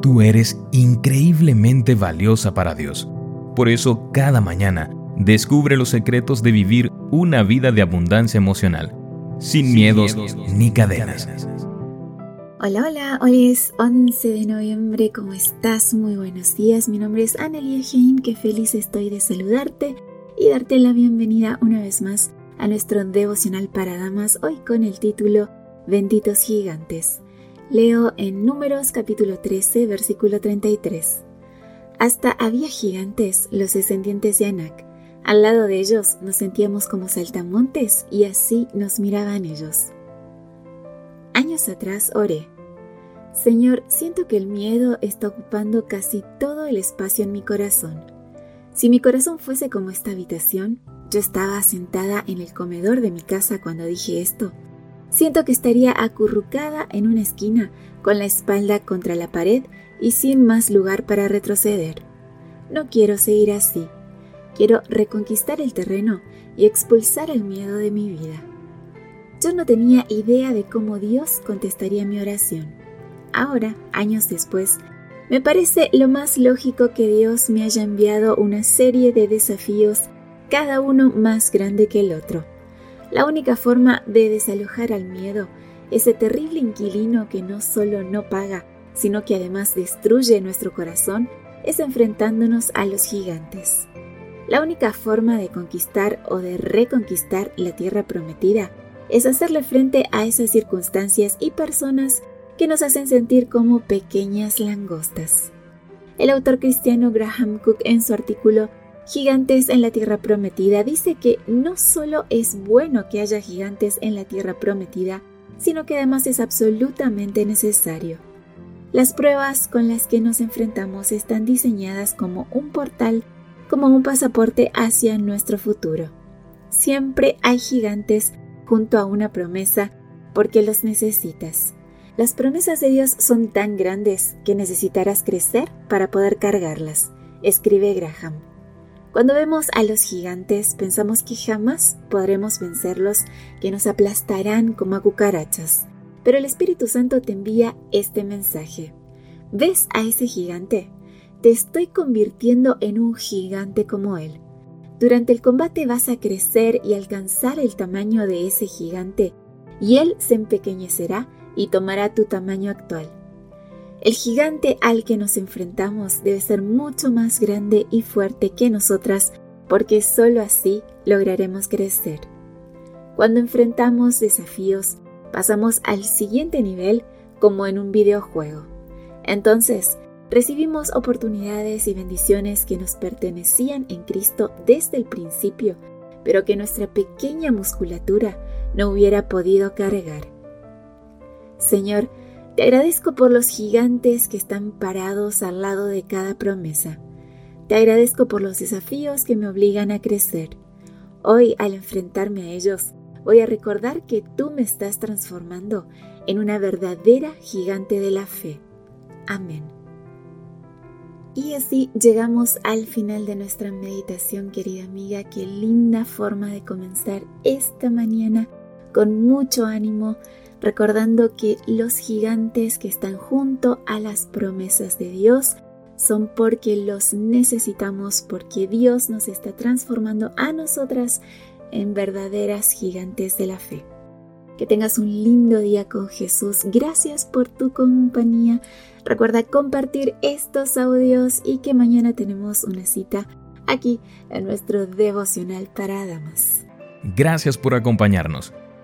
Tú eres increíblemente valiosa para Dios. Por eso, cada mañana, descubre los secretos de vivir una vida de abundancia emocional, sin, miedos, ni cadenas. Hola, hola, hoy es 11 de noviembre, ¿cómo estás? Muy buenos días, mi nombre es Annelie Hein, que feliz estoy de saludarte y darte la bienvenida una vez más a nuestro devocional para damas, hoy con el título Benditos Gigantes. Leo en Números capítulo 13, versículo 33. Hasta había gigantes, los descendientes de Anak. Al lado de ellos nos sentíamos como saltamontes y así nos miraban ellos. Años atrás oré. Señor, siento que el miedo está ocupando casi todo el espacio en mi corazón. Si mi corazón fuese como esta habitación, yo estaba sentada en el comedor de mi casa cuando dije esto, Siento que estaría acurrucada en una esquina, con la espalda contra la pared y sin más lugar para retroceder. No quiero seguir así. Quiero reconquistar el terreno y expulsar el miedo de mi vida. Yo no tenía idea de cómo Dios contestaría mi oración. Ahora, años después, me parece lo más lógico que Dios me haya enviado una serie de desafíos, cada uno más grande que el otro la única forma de desalojar al miedo, ese terrible inquilino que no solo no paga, sino que además destruye nuestro corazón, es enfrentándonos a los gigantes. La única forma de conquistar o de reconquistar la tierra prometida es hacerle frente a esas circunstancias y personas que nos hacen sentir como pequeñas langostas. El autor cristiano Graham Cook en su artículo Gigantes en la Tierra Prometida dice que no solo es bueno que haya gigantes en la Tierra Prometida, sino que además es absolutamente necesario. Las pruebas con las que nos enfrentamos están diseñadas como un portal, como un pasaporte hacia nuestro futuro. Siempre hay gigantes junto a una promesa porque los necesitas. Las promesas de Dios son tan grandes que necesitarás crecer para poder cargarlas, escribe Graham. Cuando vemos a los gigantes pensamos que jamás podremos vencerlos, que nos aplastarán como a cucarachas. Pero el Espíritu Santo te envía este mensaje. ¿Ves a ese gigante? Te estoy convirtiendo en un gigante como él. Durante el combate vas a crecer y alcanzar el tamaño de ese gigante, y él se empequeñecerá y tomará tu tamaño actual. El gigante al que nos enfrentamos debe ser mucho más grande y fuerte que nosotras porque sólo así lograremos crecer. Cuando enfrentamos desafíos, pasamos al siguiente nivel como en un videojuego. Entonces, recibimos oportunidades y bendiciones que nos pertenecían en Cristo desde el principio, pero que nuestra pequeña musculatura no hubiera podido cargar. Señor, te agradezco por los gigantes que están parados al lado de cada promesa. Te agradezco por los desafíos que me obligan a crecer. Hoy, al enfrentarme a ellos, voy a recordar que tú me estás transformando en una verdadera gigante de la fe. Amén. Y así llegamos al final de nuestra meditación, querida amiga. Qué linda forma de comenzar esta mañana con mucho ánimo, recordando que los gigantes que están junto a las promesas de Dios son porque los necesitamos, porque Dios nos está transformando a nosotras en verdaderas gigantes de la fe. Que tengas un lindo día con Jesús. Gracias por tu compañía. Recuerda compartir estos audios y que mañana tenemos una cita aquí en nuestro devocional para damas. Gracias por acompañarnos.